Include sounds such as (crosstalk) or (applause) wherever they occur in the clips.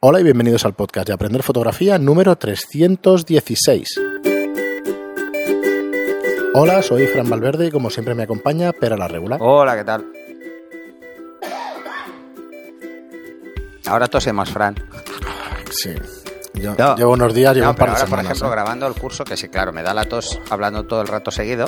Hola y bienvenidos al podcast de Aprender Fotografía número 316. Hola, soy Fran Valverde y como siempre me acompaña Pera la Regular. Hola, ¿qué tal? Ahora tose más, Fran. Sí. Yo, llevo unos días, llevo no, un par de ahora, semanas. por ejemplo, ¿eh? grabando el curso, que sí, claro, me da la tos hablando todo el rato seguido.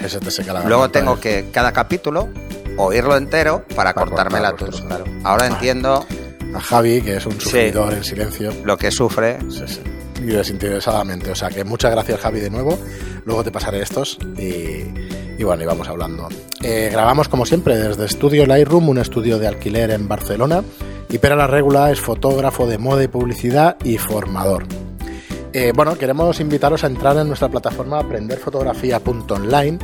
Es que te seca la Luego tengo ¿eh? que, cada capítulo, oírlo entero para, Para cortarme la tos. claro. Ahora entiendo A Javi, que es un sufridor en silencio. lo que sufre. Sí, sí. Y desinteresadamente. O sea que muchas gracias, Javi, de nuevo. Luego te pasaré estos y, y bueno, y vamos hablando. Eh, grabamos, como siempre, desde Estudio Lightroom, un estudio de alquiler en Barcelona. Y Pera la Regula es fotógrafo de moda y publicidad y formador. Eh, bueno, queremos invitaros a entrar en nuestra plataforma aprenderfotografía.online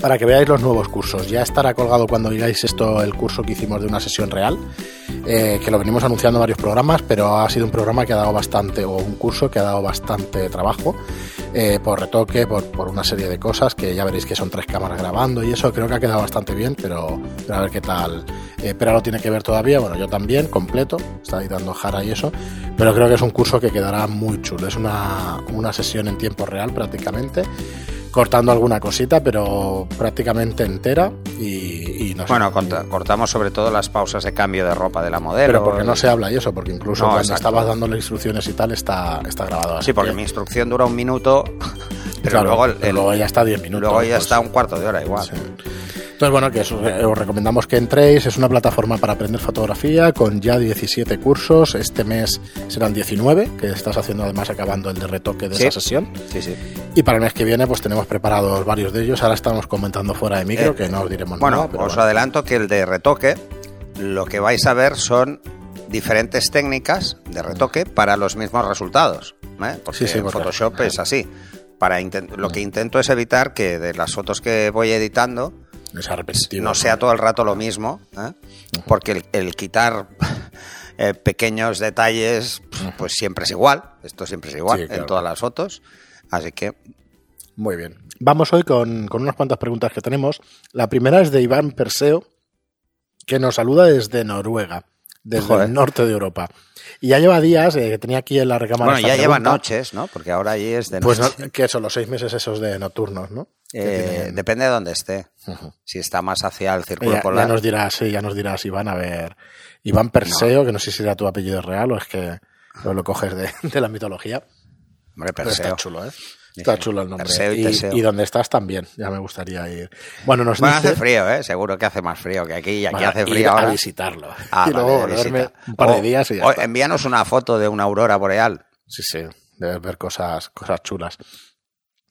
para que veáis los nuevos cursos. Ya estará colgado cuando digáis esto el curso que hicimos de una sesión real, eh, que lo venimos anunciando en varios programas, pero ha sido un programa que ha dado bastante, o un curso que ha dado bastante trabajo, eh, por retoque, por, por una serie de cosas, que ya veréis que son tres cámaras grabando y eso creo que ha quedado bastante bien, pero, pero a ver qué tal. Eh, pero lo tiene que ver todavía, bueno, yo también, completo, está editando Jara y eso, pero creo que es un curso que quedará muy chulo. Es una, una sesión en tiempo real prácticamente cortando alguna cosita, pero prácticamente entera y, y no sé. Bueno, corta- cortamos sobre todo las pausas de cambio de ropa de la modelo. pero porque no se habla y eso, porque incluso No, cuando estabas dándole instrucciones y tal está, está grabado así. Sí, porque que- mi instrucción dura un minuto, (laughs) pero claro, luego, el- luego ya está 10 minutos. luego ya pues, está un cuarto de hora igual. sí. Entonces, bueno, que eso, eh, os recomendamos que entréis. Es una plataforma para aprender fotografía con ya 17 cursos. Este mes serán 19, que estás haciendo además acabando el de retoque de Sí. esa sesión. Sí, sí. Y para el mes que viene, pues tenemos preparados varios de ellos. Ahora estamos comentando fuera de micro, Eh, que no os diremos Bueno, nada. pero os bueno. adelanto que el de retoque, lo que vais a ver son diferentes técnicas de retoque para los mismos resultados. ¿eh? Porque Sí, sí, en porque- Photoshop es así. Para lo que intento es evitar que de las fotos que voy editando No sea todo el rato lo mismo, ¿eh? porque el, el quitar (laughs) eh, pequeños detalles, pues siempre es igual. Esto siempre es igual Sí, claro. en todas las fotos. Así que Muy bien. Vamos hoy con, con unas cuantas preguntas que tenemos. La primera es de Iván Perseo, que nos saluda desde Noruega, desde Joder. el norte de Europa. Y ya lleva días, eh, que tenía aquí en la recámara. bueno, ya lleva noches, ¿no? Porque ahora allí es de Pues noche. no, que son los seis meses esos de nocturnos, ¿no? Eh, depende de dónde esté. Si está más hacia el círculo Ya, ya polar. nos dirás, sí, ya nos dirás, Iván, a ver. Iván Perseo, que no sé si era tu apellido real o es que lo, lo coges de, (laughs) de la mitología. Hombre, Pero Perseo. está chulo, ¿eh? Está chulo el nombre. Perseo y y, donde estás también, ya me gustaría ir. Bueno, nos Bueno, dice... hace frío, ¿eh? Seguro que hace más frío que aquí. Y aquí Bueno, hace ir frío a ahora. visitarlo. Ah, (laughs) y vale, luego visita. un par de O- días y ya o está. envíanos una foto de una aurora boreal. Sí, sí, debes ver cosas, cosas chulas.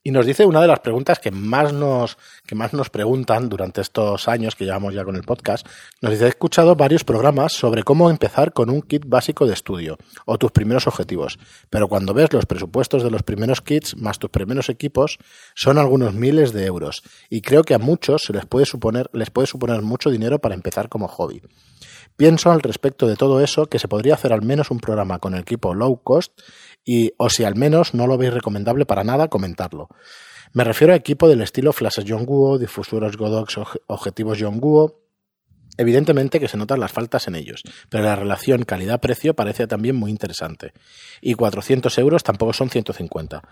Y nos dice una de las preguntas que más nos, que más nos preguntan durante estos años que llevamos ya con el podcast. Nos dice, he escuchado varios programas sobre cómo empezar con un kit básico de estudio o tus primeros objetivos. Pero cuando ves los presupuestos de los primeros kits más tus primeros equipos, son algunos miles de euros. Y creo que a muchos se les puede suponer, les puede suponer mucho dinero para empezar como hobby. Pienso al respecto de todo eso que se podría hacer al menos un programa con el equipo low cost y, o si al menos no lo veis recomendable para nada, comentarlo. Me refiero a equipo del estilo flashes Yongguo, difusores Godox, objetivos Yongguo. Evidentemente que se notan las faltas en ellos, pero la relación calidad-precio parece también muy interesante. Y 400 euros tampoco son 150.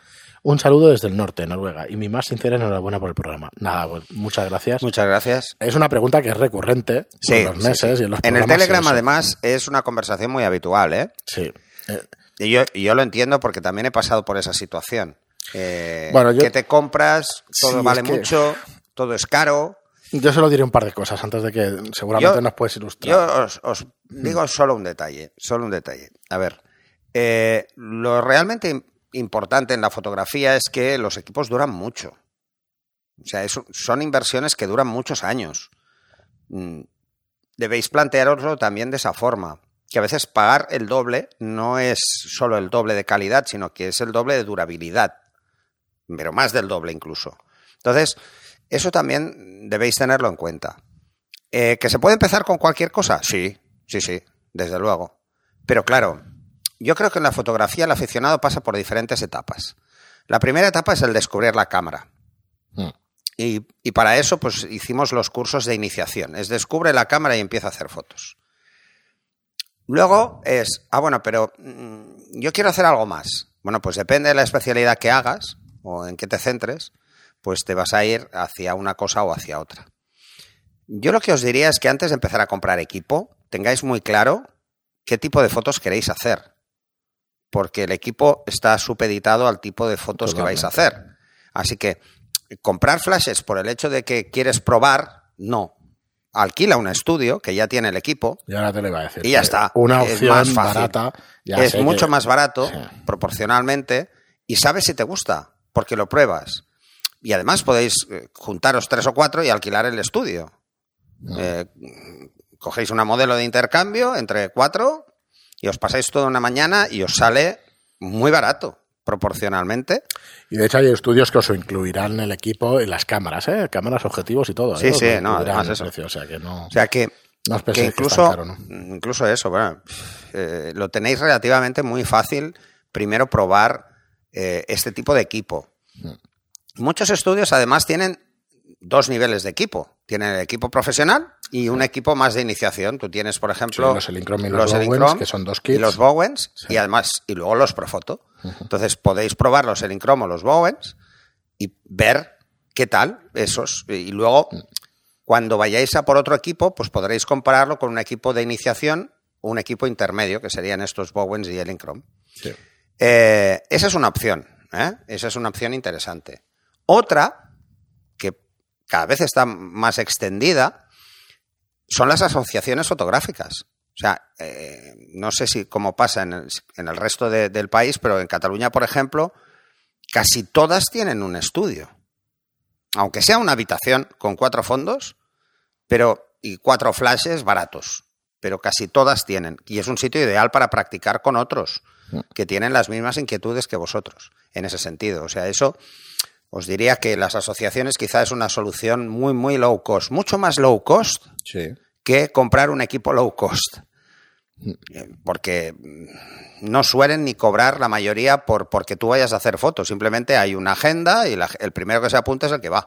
Un saludo desde el norte, Noruega, y mi más sincera enhorabuena por el programa. Nada, pues, muchas gracias. Muchas gracias. Es una pregunta que es recurrente Sí, en los meses sí. y en los En el Telegram, además, es una conversación muy habitual, ¿eh? Sí. Eh, Y yo, y yo lo entiendo porque también he pasado por esa situación. Eh, Bueno, yo- Que te compras, todo Sí, vale es que- mucho, todo es caro. yo solo diré un par de cosas antes de que seguramente Yo- nos puedes ilustrar. Yo os, os digo solo un detalle, solo un detalle. A ver, eh, lo realmente im- importante en la fotografía es que los equipos duran mucho. O sea, es- son inversiones que duran muchos años. Mm, Debéis plantearoslo también de esa forma, que a veces pagar el doble no es solo el doble de calidad, sino que es el doble de durabilidad, pero más del doble incluso. Entonces, eso también debéis tenerlo en cuenta. Eh, ¿Que se puede empezar con cualquier cosa? Sí, sí, sí, desde luego. Pero claro, yo creo que en la fotografía el aficionado pasa por diferentes etapas. La primera etapa es el descubrir la cámara. Mm. Y, y para eso, pues hicimos los cursos de iniciación. Es descubre la cámara y empieza a hacer fotos. Luego es, ah, bueno, pero mm, yo quiero hacer algo más. Bueno, pues depende de la especialidad que hagas o en qué te centres, pues te vas a ir hacia una cosa o hacia otra. Yo lo que os diría es que antes de empezar a comprar equipo, tengáis muy claro qué tipo de fotos queréis hacer. Porque el equipo está supeditado al tipo de fotos que vais a hacer. Así que comprar flashes por el hecho de que quieres probar, no. Alquila un estudio que ya tiene el equipo. Y ahora te lo iba a decir. Y ya está. Una Es opción más fácil. barata. ya es mucho que- más barato Sí. proporcionalmente y sabes si te gusta, porque lo pruebas. Y además podéis eh, juntaros tres o cuatro y alquilar el estudio. Eh, cogéis una modelo de intercambio entre cuatro y os pasáis toda una mañana y os sale muy barato proporcionalmente. Y de hecho hay estudios que os incluirán en el equipo en las cámaras, ¿eh? Cámaras, objetivos y todo. Sí, ¿eh? Sí, lo no, además eso. precio, o sea que no, O sea que, no os que que incluso, caro, ¿no? incluso eso, bueno, eh, lo tenéis relativamente muy fácil primero probar eh, este tipo de equipo. Mm. Muchos estudios además tienen dos niveles de equipo. Tienen el equipo profesional y un equipo más de iniciación. Tú tienes, por ejemplo, Sí, los Elinchrom y los Bowens, Elinchrom que son dos y kits. los Bowens Sí. y además y luego los Profoto. Entonces podéis probar los Elinchrom o los Bowens y ver qué tal esos y luego Mm. cuando vayáis a por otro equipo, pues podréis compararlo con un equipo de iniciación o un equipo intermedio, que serían estos Bowens y Elinchrom. Sí. Eh, esa es una opción, ¿eh? esa es una opción interesante. Otra, que cada vez está más extendida, son las asociaciones fotográficas. O sea, eh, no sé si cómo pasa en el, resto de- del país, pero en Cataluña, por ejemplo, casi todas tienen un estudio. Aunque sea una habitación con cuatro fondos, pero y cuatro flashes baratos. Pero casi todas tienen. Y es un sitio ideal para practicar con otros que tienen las mismas inquietudes que vosotros, en ese sentido. O sea, eso os diría que las asociaciones quizá es una solución muy, muy low cost, mucho más low cost Sí. que comprar un equipo low cost. Eh, Porque mm, no suelen ni cobrar la mayoría por porque tú vayas a hacer fotos. Simplemente hay una agenda y la- el primero que se apunta es el que va.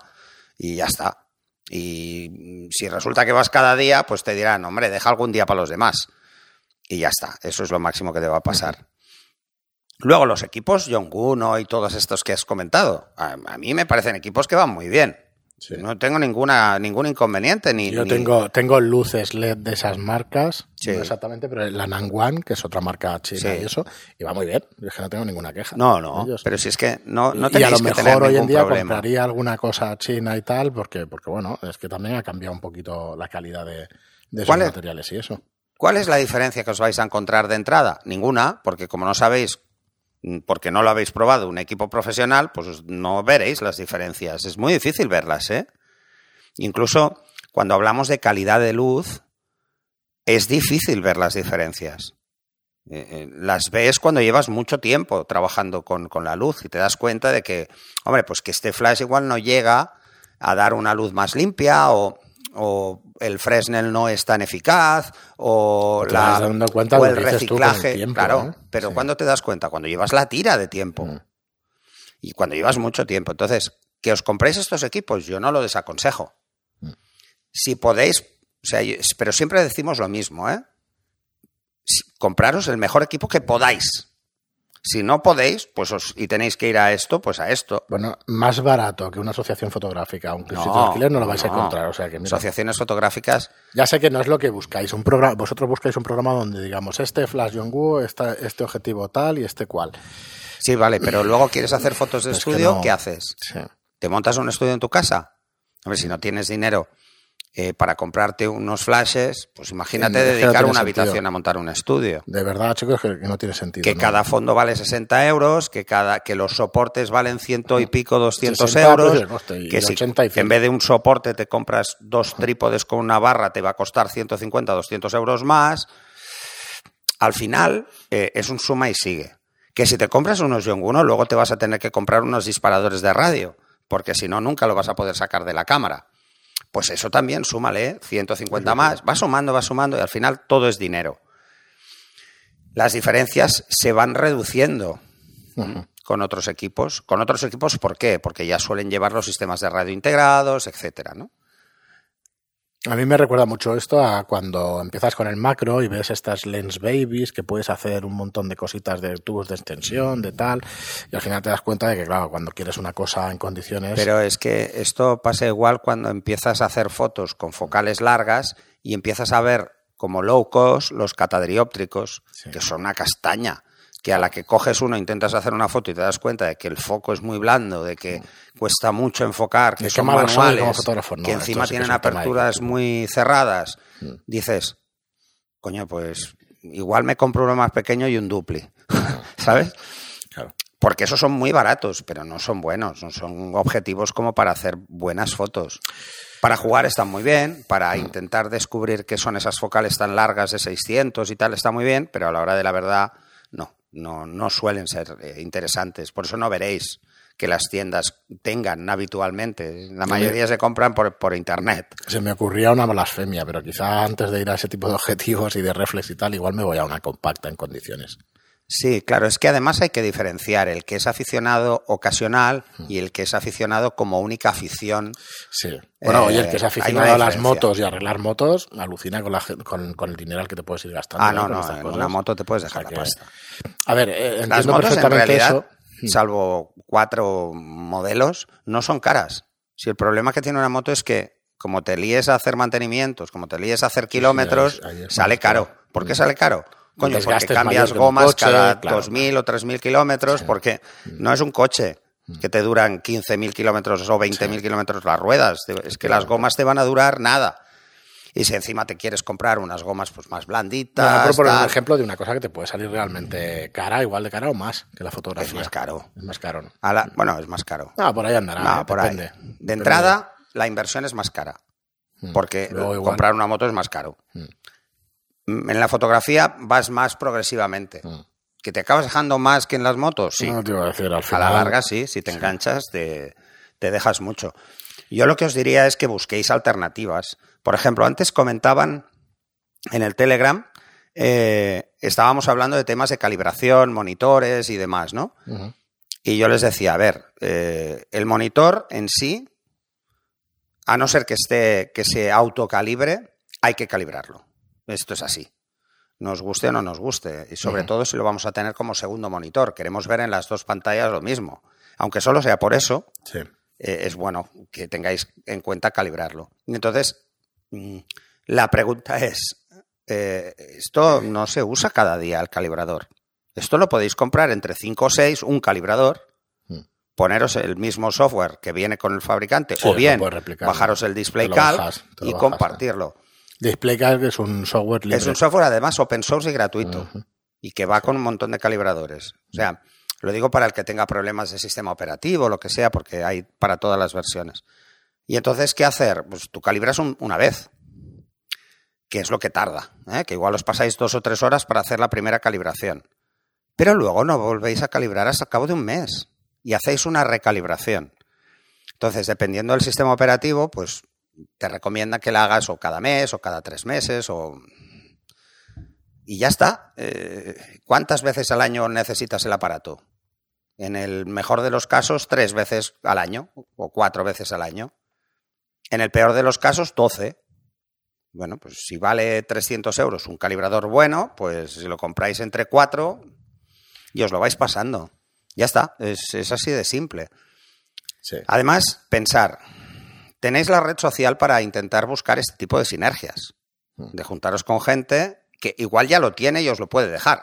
Y ya está. Y mm, si resulta que vas cada día, pues te dirán, hombre, deja algún día para los demás. Y ya está. Eso es lo máximo que te va a pasar. Luego los equipos Yonguno y todos estos que has comentado. A, a mí me parecen equipos que van muy bien. Sí. No tengo ninguna, ningún inconveniente. Ni, Yo ni- tengo, tengo luces LED de esas marcas, Sí. no exactamente, pero la Nangwan, que es otra marca china Sí. y eso, y va muy bien. Es que no tengo ninguna queja. No, no, Ellos. pero si es que no, no y a tenéis lo que mejor tener hoy en día problema. compraría alguna cosa china y tal, porque, porque bueno, es que también ha cambiado un poquito la calidad de, de esos materiales y eso. ¿Cuál es la diferencia que os vais a encontrar de entrada? Ninguna, porque como no sabéis, porque no lo habéis probado un equipo profesional, pues no veréis las diferencias. Es muy difícil verlas, ¿eh? Incluso cuando hablamos de calidad de luz, es difícil ver las diferencias. Eh, eh, Las ves cuando llevas mucho tiempo trabajando con, con la luz y te das cuenta de que, hombre, pues que este flash igual no llega a dar una luz más limpia o, o el Fresnel no es tan eficaz o, Te la, dando cuenta o el reciclaje. tiempo, claro, ¿eh? pero Sí. ¿cuándo te das cuenta? Cuando llevas la tira de tiempo Mm. y cuando llevas mucho tiempo. Entonces, que os compréis estos equipos, yo no lo desaconsejo. Mm. Si podéis, o sea, pero siempre decimos lo mismo, ¿eh? Compraros el mejor equipo que podáis. Si no podéis, pues os, y tenéis que ir a esto, pues a esto. Bueno, más barato que una asociación fotográfica, aunque No, si de alquiler no lo vais a encontrar. O sea que mira, Asociaciones fotográficas, ya sé que no es lo que buscáis. Un programa, vosotros buscáis un programa donde digamos este Flash Yongguo, esta, este objetivo tal y este cual. sí, vale, pero luego quieres hacer fotos de Es que estudio, no. ¿qué haces? Sí. ¿Te montas un estudio en tu casa? A ver, si no tienes dinero eh, para comprarte unos flashes, pues imagínate no dedicar una sentido. habitación a montar un estudio. De verdad, chicos, que no tiene sentido. Que ¿no? cada fondo vale 60 euros, que cada que los soportes valen ciento y pico, 200 60, euros, pues, y que si 80 y 100. en vez de un soporte te compras dos trípodes con una barra, te va a costar 150, 200 euros más. Al final eh, es un suma y sigue. Que si te compras unos Yonguno, luego te vas a tener que comprar unos disparadores de radio, porque si no, nunca lo vas a poder sacar de la cámara. Pues eso también, súmale, ¿eh? 150 más, va sumando, va sumando y al final todo es dinero. Las diferencias se van reduciendo con otros equipos. Con otros equipos, ¿por qué? Porque ya suelen llevar los sistemas de radio integrados, etcétera, ¿no? A mí me recuerda mucho esto a cuando empiezas con el macro y ves estas lens babies que puedes hacer un montón de cositas de tubos de extensión, de tal, y al final te das cuenta de que, claro, cuando quieres una cosa en condiciones. Pero es que esto pasa igual cuando empiezas a hacer fotos con focales largas y empiezas a ver como low cost los catadrióptricos, Sí. que son una castaña que a la que coges uno, intentas hacer una foto y te das cuenta de que el foco es muy blando, de que cuesta mucho enfocar, que son manuales. No, que encima sí que tienen aperturas muy cerradas, Mm. dices, coño, pues igual me compro uno más pequeño y un dupli, (laughs) ¿sabes? Claro. Porque esos son muy baratos, pero no son buenos, no son objetivos como para hacer buenas fotos. Para jugar están muy bien, para intentar descubrir qué son esas focales tan largas de 600 y tal está muy bien, pero a la hora de la verdad no, no, suelen ser eh, interesantes. Por eso no veréis que las tiendas tengan habitualmente. La mayoría se compran por, por internet. Se me ocurría una blasfemia, pero quizá antes de ir a ese tipo de objetivos y de reflex y tal, igual me voy a una compacta en condiciones. Sí, claro, es que además hay que diferenciar el que es aficionado ocasional y el que es aficionado como única afición. Sí. Bueno, Eh, oye, el que es hay aficionado a las motos y arreglar motos, alucina con, la, con, con el dinero al que te puedes ir gastando. Ah, ¿eh? no, no, en cosas. una moto te puedes O dejar sea la que- pasta. A ver, eh, Las motos en realidad, eso. salvo cuatro modelos, no son caras. Si el problema que tiene una moto es que como te líes a hacer mantenimientos, como te líes a hacer kilómetros, ahí- ahí es sale caro. ¿Por qué Mm. sale caro? Coño, porque cambias gomas coche, cada claro, 2.000 o 3.000 kilómetros, Sí. Mm. porque no es un coche que te duran 15.000 kilómetros o 20.000 kilómetros las ruedas. Es que las gomas te van a durar nada. Y si encima te quieres comprar unas gomas pues más blanditas, por poner un ejemplo de una cosa que te puede salir realmente cara, igual de cara o más que la fotografía. es más caro. Es más caro, ¿no? A la- bueno, es más caro. Ah, por ahí andará. No, eh, por depende. ahí. Depende. De entrada, la inversión es más cara. Mm. Porque comprar una moto es más caro. En la fotografía vas más progresivamente. Mm. ¿Que te acabas dejando más que en las motos? Sí. No te iba a decir, al A final. la larga, sí. Si te enganchas, te, te dejas mucho. Yo lo que os diría es que busquéis alternativas. Por ejemplo, antes comentaban en el Telegram, eh, estábamos hablando de temas de calibración, monitores y demás, ¿no? Y yo les decía, a ver, eh, el monitor en sí, a no ser que esté, que se autocalibre, hay que calibrarlo. Esto es así. Nos guste o no nos guste. Y sobre todo si lo vamos a tener como segundo monitor. Queremos ver en las dos pantallas lo mismo. Aunque solo sea por eso, Sí. eh, es bueno que tengáis en cuenta calibrarlo. Y entonces, mm, la pregunta es, eh, esto no se usa cada día el calibrador. Esto lo podéis comprar entre 5 o 6, un calibrador, Mm. poneros el mismo software que viene con el fabricante, Sí, o bien bajaros el display cal bajas, y bajas, compartirlo. DisplayCalc es un software libre. Es un software además open source y gratuito y que va con un montón de calibradores. O sea, lo digo para el que tenga problemas de sistema operativo, lo que sea, porque hay para todas las versiones. Y entonces, ¿qué hacer? Pues tú calibras un- una vez, que es lo que tarda, ¿eh? que igual os pasáis dos o tres horas para hacer la primera calibración. Pero luego no volvéis a calibrar hasta el cabo de un mes y hacéis una recalibración. Entonces, dependiendo del sistema operativo, pues te recomienda que la hagas o cada mes o cada tres meses o y ya está. Eh, ¿Cuántas veces al año necesitas el aparato? En el mejor de los casos, tres veces al año o cuatro veces al año. En el peor de los casos, doce. Bueno, pues si vale 300 euros un calibrador bueno, pues si lo compráis entre cuatro y os lo vais pasando. Ya está, es, es así de simple. Sí. Además, pensar, tenéis la red social para intentar buscar este tipo de sinergias, de juntaros con gente que igual ya lo tiene y os lo puede dejar.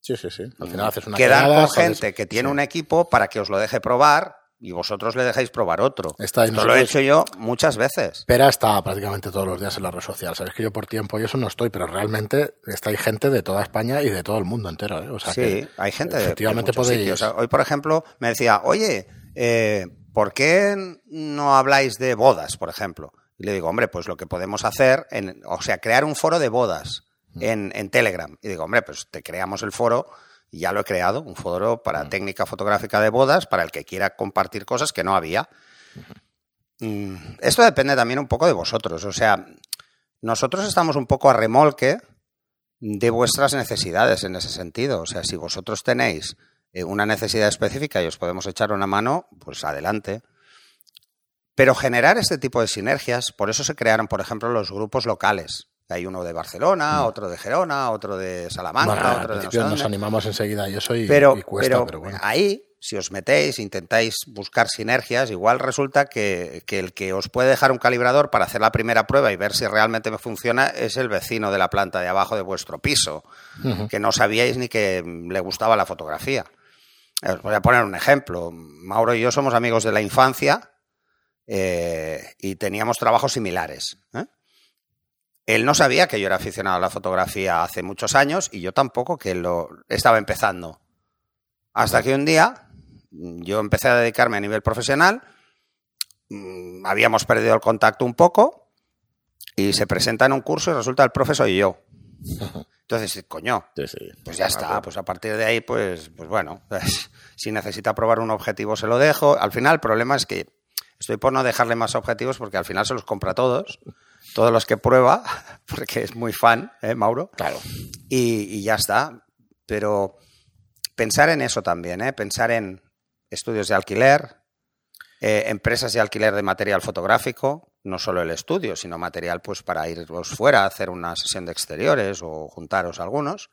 Sí, sí, sí. Al final haces una Quedar quedada, con gente que tiene sí. un equipo para que os lo deje probar y vosotros le dejéis probar otro. Está Esto lo he hecho yo muchas veces. Pera está prácticamente todos los días en la red social. Sabes que yo por tiempo y eso no estoy, pero realmente está ahí gente de toda España y de todo el mundo entero. ¿eh? O sea sí, que hay gente de- efectivamente de muchos podéis. sitios. Hoy, por ejemplo, me decía, oye, eh, ¿por qué no habláis de bodas, por ejemplo? Y le digo, hombre, pues lo que podemos hacer, en, o sea, crear un foro de bodas Mm. en, en Telegram. Y digo, hombre, pues te creamos el foro, y ya lo he creado, un foro para Mm. técnica fotográfica de bodas, para el que quiera compartir cosas que no había. Mm, Esto depende también un poco de vosotros. O sea, nosotros estamos un poco a remolque de vuestras necesidades en ese sentido. O sea, si vosotros tenéis eh, una necesidad específica y os podemos echar una mano, pues adelante. Pero generar este tipo de sinergias, por eso se crearon, por ejemplo, los grupos locales. Hay uno de Barcelona, otro de Gerona, otro de Salamanca, Bueno, al otro de no sé nos animamos enseguida y eso y, Pero, y cuesta, pero pero, bueno. ahí, si os metéis, intentáis buscar sinergias, igual resulta que, que el que os puede dejar un calibrador para hacer la primera prueba y ver si realmente me funciona es el vecino de la planta de abajo de vuestro piso, que no sabíais ni que le gustaba la fotografía. Os voy a poner un ejemplo. Mauro y yo somos amigos de la infancia eh, y teníamos trabajos similares. ¿eh? Él no sabía que yo era aficionado a la fotografía hace muchos años y yo tampoco, que lo estaba empezando. Hasta que un día yo empecé a dedicarme a nivel profesional, mm, habíamos perdido el contacto un poco y se presenta en un curso y resulta el profesor y yo. (laughs) Entonces, coño, Sí, sí. pues ya está, pues a partir de ahí, pues, pues bueno, pues, (laughs) si necesita probar un objetivo se lo dejo. Al final el problema es que estoy por no dejarle más objetivos porque al final se los compra todos, todos los que prueba, (laughs) porque es muy fan, ¿eh, Mauro? Claro. Y, y ya está. Pero pensar en eso también, ¿eh? pensar en estudios de alquiler, eh, empresas de alquiler de material fotográfico, no solo el estudio, sino material pues para iros fuera a hacer una sesión de exteriores o juntaros algunos.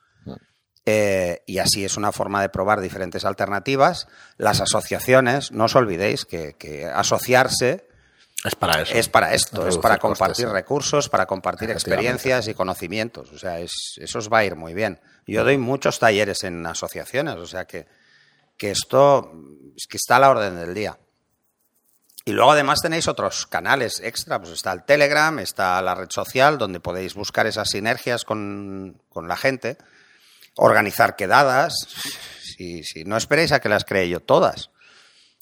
Eh, y así es una forma de probar diferentes alternativas. Las asociaciones, no os olvidéis que, que asociarse Es para eso. es para esto, es para compartir recursos, para compartir experiencias y conocimientos. O sea, es- eso os va a ir muy bien. Yo doy muchos talleres en asociaciones, o sea que, que esto es que está a la orden del día. Y luego además tenéis otros canales extra, pues está el Telegram, está la red social, donde podéis buscar esas sinergias con, con la gente, organizar quedadas, si, si no esperéis a que las cree yo todas,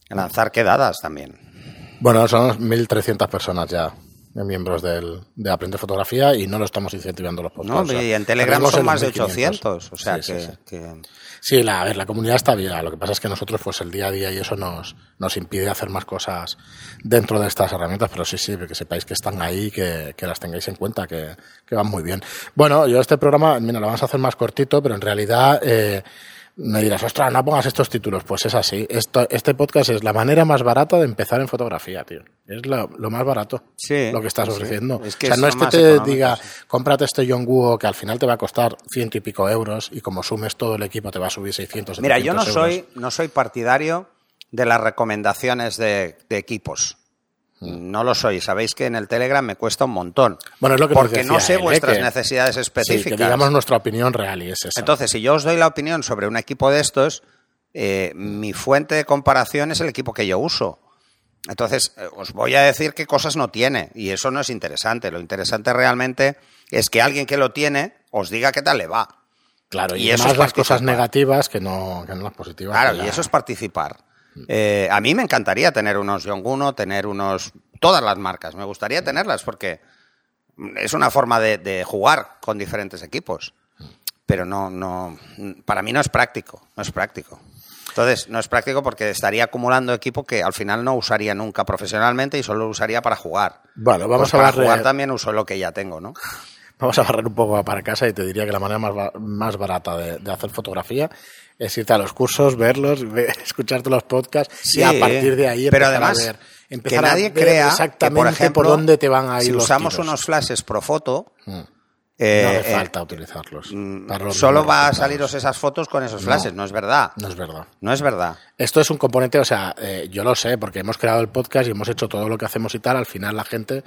lanzar quedadas también. Bueno, son 1.300 personas ya eh, miembros del, de Aprende Fotografía y no lo estamos incentivando los ¿no? podcasts. o sea, y en Telegram son más de 1500. 800, o sea Sí, que, sí, sí. que- Sí, la, a ver, la comunidad está bien. Lo que pasa es que nosotros, pues el día a día y eso nos, nos impide hacer más cosas dentro de estas herramientas, pero sí, sí, que sepáis que están ahí, que, que las tengáis en cuenta, que, que van muy bien. Bueno, yo este programa, mira, lo vamos a hacer más cortito, pero en realidad eh, me dirás, ostras, no pongas estos títulos. Pues es así. Esto, este podcast es la manera más barata de empezar en fotografía, tío. Es lo, lo más barato. Sí, lo que estás sí. ofreciendo. Es que o sea, no es que te diga, sí. cómprate este Yongguo que al final te va a costar ciento y pico euros y como sumes todo el equipo te va a subir 600 Mira, yo no 700 soy, euros. no soy partidario de las recomendaciones de, de equipos. Mm. No lo soy. Sabéis que en el Telegram me cuesta un montón. Bueno, es lo que porque no sé vuestras que- necesidades Sí, específicas. que digamos nuestra opinión real y es esa. Entonces, si yo os doy la opinión sobre un equipo de estos, eh, mi fuente de comparación es el equipo que yo uso. Entonces, eh, os voy a decir qué cosas no tiene, y eso no es interesante. Lo interesante realmente es que alguien que lo tiene os diga qué tal le va. claro, y, y eso más es las cosas negativas que no, que no las positivas. Claro, y ya- eso es participar. Eh, a mí me encantaría tener unos Yonguno, tener unos. todas las marcas. Me gustaría tenerlas porque es una forma de, de jugar con diferentes equipos. Pero no, no. Para mí no es práctico. No es práctico. Entonces, no es práctico porque estaría acumulando equipo que al final no usaría nunca profesionalmente y solo lo usaría para jugar. Bueno, vamos Pues a para jugar también uso lo que ya tengo, ¿no? vamos a barrer un poco para casa y te diría que la manera más, más barata de, de hacer fotografía es irte a los cursos, verlos, (laughs) ve- escucharte los podcasts y a partir de ahí pero empezar además a ver, que a nadie ver crea exactamente que, por ejemplo, dónde te van a ir si los usamos tiros. unos flashes pro foto Mm. eh, no hace eh, falta utilizarlos. Mm, para Solo va a saliros esas fotos con esos flashes, no, es verdad. No es verdad. No es verdad. Esto es un componente, o sea, eh, yo lo sé, porque hemos creado el podcast y hemos hecho todo lo que hacemos y tal. Al final la gente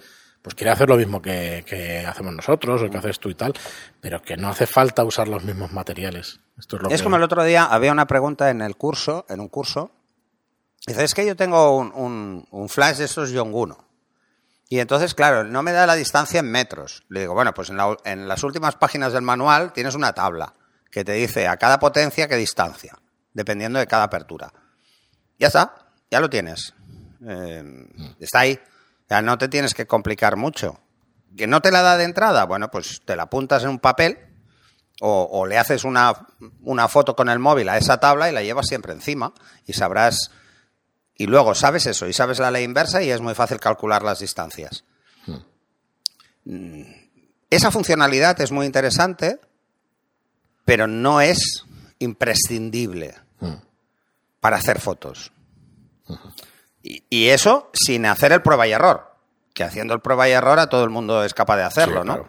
pues quiere hacer lo mismo que, que hacemos nosotros o que haces tú y tal, pero que no hace falta usar los mismos materiales. Esto es lo Es que- como el otro día había una pregunta en el curso, en un curso. Dice, es que yo tengo un, un- un flash de estos Yonguno. Y entonces, claro, no me da la distancia en metros. Le digo, bueno, pues en, la- en las últimas páginas del manual tienes una tabla que te dice a cada potencia qué distancia, dependiendo de cada apertura. Ya está, ya lo tienes. Eh, está ahí. Ya no te tienes que complicar mucho. ¿Que no te la da de entrada? Bueno, pues te la apuntas en un papel o, o le haces una, una foto con el móvil a esa tabla y la llevas siempre encima y sabrás. Y luego sabes eso y sabes la ley inversa y es muy fácil calcular las distancias. Mm, Esa funcionalidad es muy interesante, pero no es imprescindible para hacer fotos. Y, y eso sin hacer el prueba y error. Que haciendo el prueba y error a todo el mundo es capaz de hacerlo, Sí, ¿no? claro.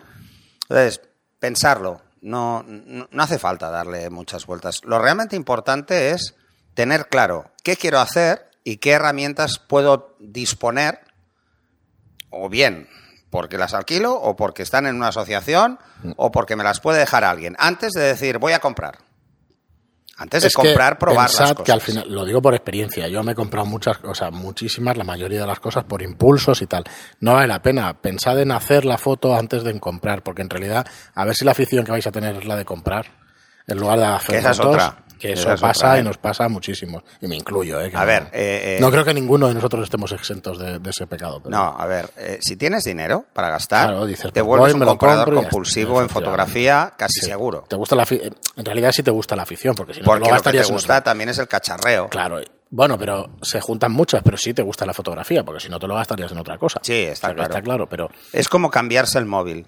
Entonces, pensarlo. No, no, no hace falta darle muchas vueltas. Lo realmente importante es tener claro qué quiero hacer y qué herramientas puedo disponer, o bien porque las alquilo, o porque están en una asociación, o porque me las puede dejar alguien, antes de decir voy a comprar. Antes de Es comprar, probar las pensad cosas. que al final, lo digo por experiencia, yo me he comprado muchas cosas, muchísimas, la mayoría de las cosas por impulsos y tal. No vale la pena. Pensad en hacer la foto antes de en comprar, porque en realidad, a ver si la afición que vais a tener es la de comprar, en lugar de hacer Que esa es otra. Que eso es pasa otra, ¿eh? y nos pasa muchísimo. Y me incluyo, ¿eh? que A no- ver, eh, eh, no creo que ninguno de nosotros estemos exentos de, de ese pecado. pero- No, a ver, eh, si tienes dinero para gastar, Claro, dices, te pues vuelves un lo comprador compulsivo en fotografía casi Sí. seguro. ¿Te gusta la En realidad sí te gusta la afición, porque si no Porque lo lo que gastarías te en gusta también es el cacharreo. Claro, bueno, pero se juntan muchas, pero sí te gusta la fotografía, porque si no te lo gastarías en otra cosa. Sí, está O sea, que claro. Está claro, pero Es como cambiarse el móvil.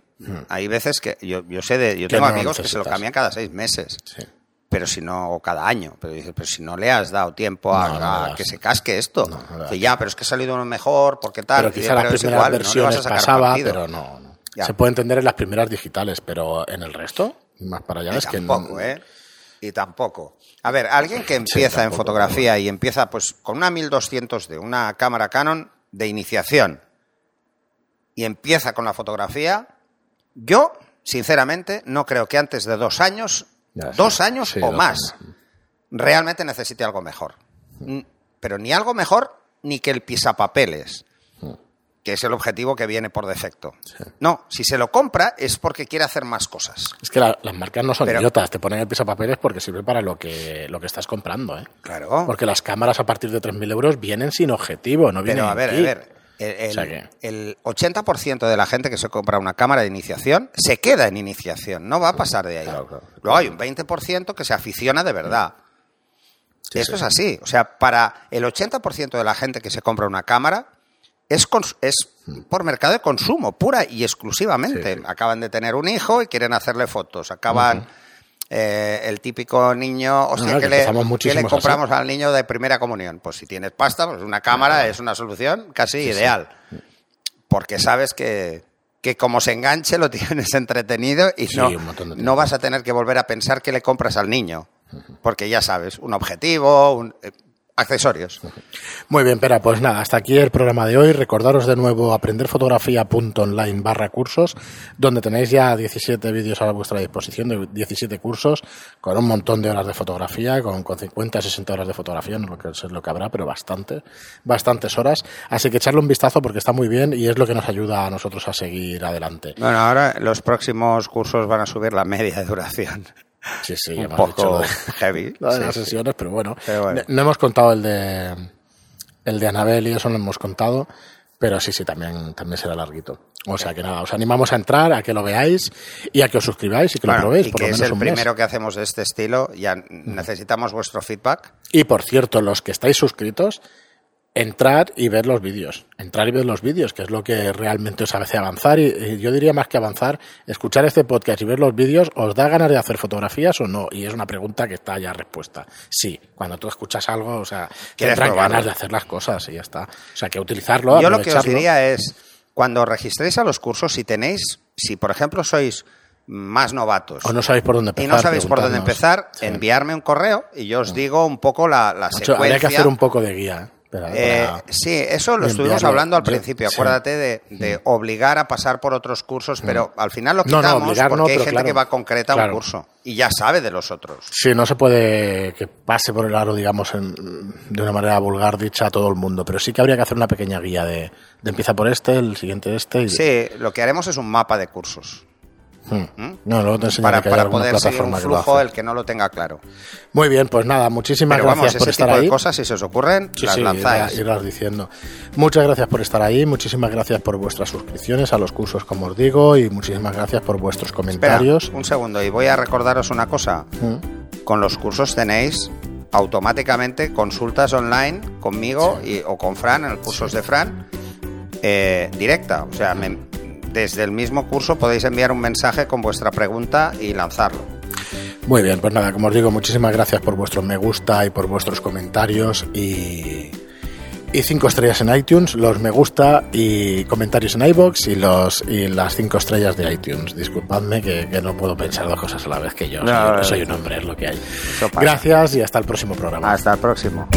Hay veces que yo, yo sé de, yo tengo no lo amigos que se lo cambian cada seis meses, sí. Pero si no, o cada año. Pero dices, pero si no le has dado tiempo a, No, no le a das. que se casque esto. No, que ya, pero es que ha salido uno mejor, porque tal. pero quizá las pero primeras igual, vas a versiones sacar pasaba, partido. pero no. Se puede entender en las primeras digitales, pero en el resto, más para allá Y es que tampoco, no- ¿eh? Y tampoco. A ver, alguien que empieza en tampoco, fotografía y empieza pues con una 1200 de una cámara Canon de iniciación y empieza con la fotografía, yo, sinceramente, no creo que antes de dos años, Ya, sí. dos años Sí, o dos más, años. realmente necesite algo mejor. Mm, Pero ni algo mejor ni que el pisapapeles, que es el objetivo que viene por defecto. No, si se lo compra es porque quiere hacer más cosas. Es que la- las marcas no son Pero- idiotas, te ponen el pisapapeles porque sirve para lo que, lo que estás comprando, ¿eh? Claro. Porque las cámaras a partir de 3.000 euros vienen sin objetivo, no vienen Pero a ver, aquí. a ver. El, el- O sea que- el 80% de la gente que se compra una cámara de iniciación se queda en iniciación, no va a pasar de ahí. Claro, claro. Luego hay un 20% que se aficiona de verdad. Sí, Esto sí. es así. O sea, para el 80% de la gente que se compra una cámara es, es por mercado de consumo, pura y exclusivamente. Sí. Acaban de tener un hijo y quieren hacerle fotos. Acaban eh, el típico niño, hostia, No, que, que le, empezamos ¿qué le muchísimos así. compramos al niño de primera comunión? Pues si tienes pasta, pues una cámara es una solución casi ideal. Porque sabes que, que como se enganche lo (laughs) tienes entretenido y Sí, no, no vas a tener que volver a pensar que le compras al niño. Porque ya sabes, un objetivo, un, eh, accesorios. Muy bien, Pera, pues nada, hasta aquí el programa de hoy. Recordaros de nuevo aprenderfotografía.online barra cursos, donde tenéis ya 17 vídeos a vuestra disposición, de 17 cursos, con un montón de horas de fotografía, con, con 50, 60 horas de fotografía, no sé lo que habrá, pero bastante, bastantes horas. Así que echarle un vistazo porque está muy bien y es lo que nos ayuda a nosotros a seguir adelante. Bueno, ahora los próximos cursos van a subir la media de duración. Sí, sí, un poco dicho (laughs) heavy. lo de Sí, las sí. sesiones, pero bueno. Pero bueno. No, no hemos contado el de el de Anabel y eso no hemos contado, pero sí, sí, también, también será larguito. O sea que nada, os animamos a entrar, a que lo veáis y a que os suscribáis y que Bueno, lo probéis y por que lo es el un mes. primero que hacemos de este estilo. Ya necesitamos vuestro feedback. Y por cierto, los que estáis suscritos, entrad y ver los vídeos. Entrar y ver los vídeos, que es lo que realmente os hace avanzar. Y, y yo diría más que avanzar, escuchar este podcast y ver los vídeos, ¿os da ganas de hacer fotografías o no? Y es una pregunta que está ya respuesta. Sí, cuando tú escuchas algo, o sea, te ganas de hacer las cosas y ya está. O sea, que utilizarlo, Yo lo que os diría es, cuando registréis a los cursos, si tenéis, si por ejemplo sois más novatos O no sabéis por dónde y empezar. no sabéis por dónde empezar, Sí. enviarme un correo y yo os digo un poco la, la secuencia. habría que hacer un poco de guía. ¿Eh? Eh, para- sí, eso lo estuvimos hablando al Yo- principio. sí. Acuérdate de, de obligar a pasar por otros cursos, pero al final lo No, no, quitamos obligar no, porque hay gente claro. que va concreta a un curso y ya sabe de los otros. Sí, no se puede que pase por el aro, digamos, en- de una manera vulgar dicha a todo el mundo, pero sí que habría que hacer una pequeña guía de, de empieza por este, el siguiente este. Y, Sí, lo que haremos es un mapa de cursos Hmm. No, luego te para, que para poder seguir un flujo el que no lo tenga claro. Muy bien, pues nada, muchísimas Pero gracias vamos, por ese estar tipo ahí. de cosas, si se os ocurren, Sí, las sí, lanzáis. diciendo. Muchas gracias por estar ahí, muchísimas gracias por vuestras suscripciones a los cursos, como os digo, y muchísimas gracias por vuestros Espera, comentarios. un segundo, y voy a recordaros una cosa. Mm. Con los cursos tenéis automáticamente consultas online conmigo y, o con Fran, en el cursos de Fran, eh, directa. O sea, me- desde el mismo curso podéis enviar un mensaje con vuestra pregunta y lanzarlo. Muy bien, pues nada, como os digo, muchísimas gracias por vuestro me gusta y por vuestros comentarios y, y cinco estrellas en iTunes, los me gusta y comentarios en iBox y los y las cinco estrellas de iTunes. Disculpadme que, que no puedo pensar dos cosas a la vez que yo. No, soy, soy un hombre, es lo que hay. Gracias y hasta el próximo programa. Hasta el próximo.